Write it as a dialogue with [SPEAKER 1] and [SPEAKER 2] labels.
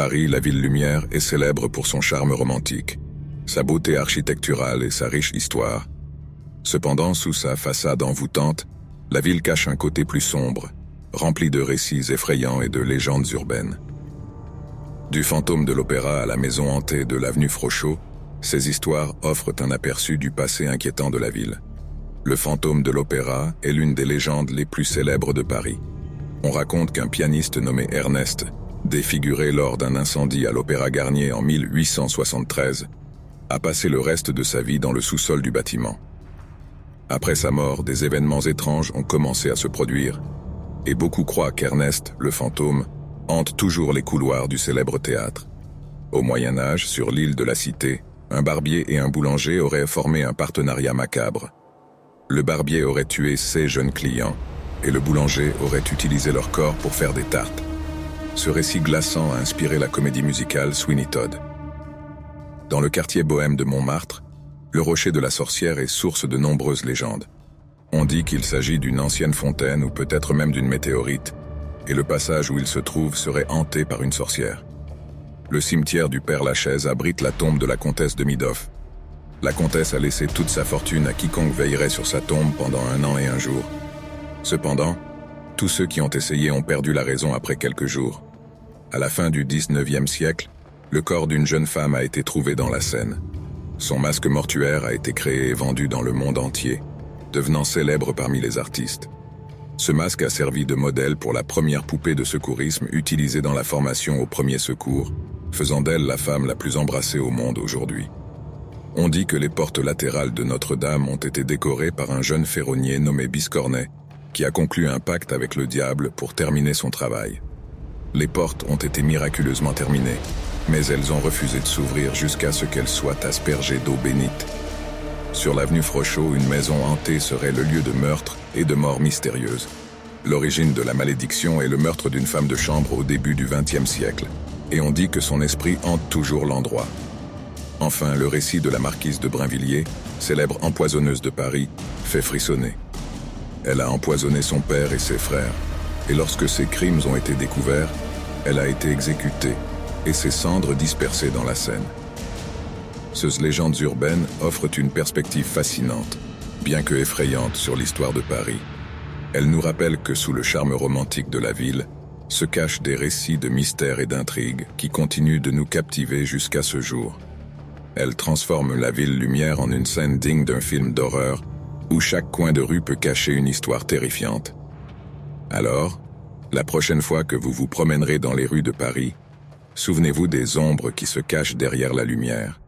[SPEAKER 1] Paris, la ville lumière, est célèbre pour son charme romantique, sa beauté architecturale et sa riche histoire. Cependant, sous sa façade envoûtante, la ville cache un côté plus sombre, rempli de récits effrayants et de légendes urbaines. Du fantôme de l'opéra à la maison hantée de l'avenue Frochot, ces histoires offrent un aperçu du passé inquiétant de la ville. Le fantôme de l'opéra est l'une des légendes les plus célèbres de Paris. On raconte qu'un pianiste nommé Ernest, défiguré lors d'un incendie à l'Opéra Garnier en 1873, a passé le reste de sa vie dans le sous-sol du bâtiment. Après sa mort, des événements étranges ont commencé à se produire, et beaucoup croient qu'Ernest, le fantôme, hante toujours les couloirs du célèbre théâtre. Au Moyen Âge, sur l'île de la Cité, un barbier et un boulanger auraient formé un partenariat macabre. Le barbier aurait tué ses jeunes clients, et le boulanger aurait utilisé leur corps pour faire des tartes. Ce récit glaçant a inspiré la comédie musicale Sweeney Todd. Dans le quartier bohème de Montmartre, le rocher de la sorcière est source de nombreuses légendes. On dit qu'il s'agit d'une ancienne fontaine ou peut-être même d'une météorite, et le passage où il se trouve serait hanté par une sorcière. Le cimetière du Père Lachaise abrite la tombe de la comtesse de Midoff. La comtesse a laissé toute sa fortune à quiconque veillerait sur sa tombe pendant un an et un jour. Cependant, tous ceux qui ont essayé ont perdu la raison après quelques jours. À la fin du 19e siècle, le corps d'une jeune femme a été trouvé dans la Seine. Son masque mortuaire a été créé et vendu dans le monde entier, devenant célèbre parmi les artistes. Ce masque a servi de modèle pour la première poupée de secourisme utilisée dans la formation au premier secours, faisant d'elle la femme la plus embrassée au monde aujourd'hui. On dit que les portes latérales de Notre-Dame ont été décorées par un jeune ferronnier nommé Biscornet, qui a conclu un pacte avec le diable pour terminer son travail. Les portes ont été miraculeusement terminées, mais elles ont refusé de s'ouvrir jusqu'à ce qu'elles soient aspergées d'eau bénite. Sur l'avenue Frochot, une maison hantée serait le lieu de meurtre et de mort mystérieuse. L'origine de la malédiction est le meurtre d'une femme de chambre au début du XXe siècle, et on dit que son esprit hante toujours l'endroit. Enfin, le récit de la marquise de Brinvilliers, célèbre empoisonneuse de Paris, fait frissonner. Elle a empoisonné son père et ses frères, et lorsque ses crimes ont été découverts, elle a été exécutée et ses cendres dispersées dans la Seine. Ces légendes urbaines offrent une perspective fascinante, bien que effrayante, sur l'histoire de Paris. Elles nous rappellent que sous le charme romantique de la ville, se cachent des récits de mystères et d'intrigues qui continuent de nous captiver jusqu'à ce jour. Elles transforment la ville lumière en une scène digne d'un film d'horreur où chaque coin de rue peut cacher une histoire terrifiante. Alors, la prochaine fois que vous vous promènerez dans les rues de Paris, Souvenez-vous des ombres qui se cachent derrière la lumière.